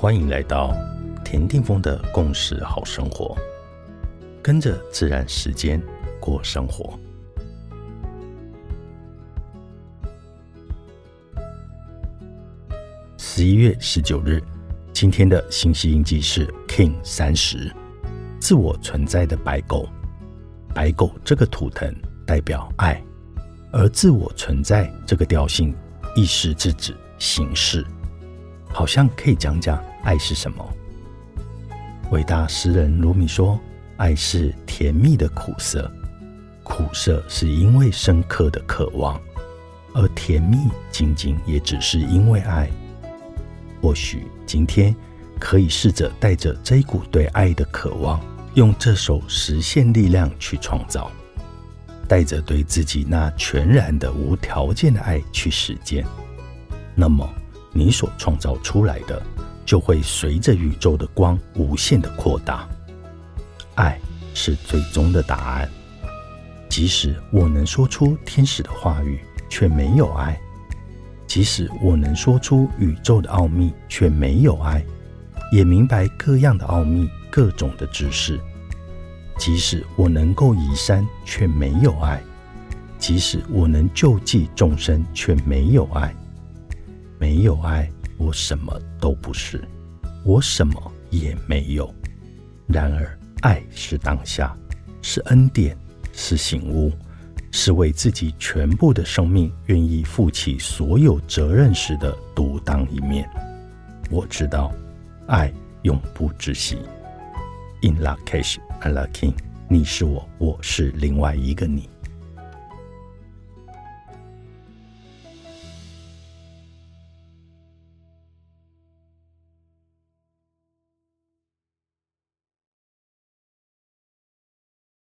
欢迎来到田定峰的共识好生活，跟着自然时间过生活。十一月十九日，今天的信息印记是 King 三十，自我存在的白狗。白狗这个图腾代表爱，而自我存在这个调性，意识是指形式。好像可以讲讲爱是什么。伟大诗人罗米说：“爱是甜蜜的苦涩，苦涩是因为深刻的渴望，而甜蜜仅仅也只是因为爱。”或许今天可以试着带着这一股对爱的渴望，用这首实现力量去创造，带着对自己那全然的无条件的爱去实践。那么。你所创造出来的，就会随着宇宙的光无限的扩大。爱是最终的答案。即使我能说出天使的话语，却没有爱；即使我能说出宇宙的奥秘，却没有爱；也明白各样的奥秘、各种的知识；即使我能够移山，却没有爱；即使我能救济众生，却没有爱。没有爱，我什么都不是，我什么也没有。然而，爱是当下，是恩典，是醒悟，是为自己全部的生命愿意负起所有责任时的独当一面。我知道，爱永不止息。In la cage, I la king，你是我，我是另外一个你。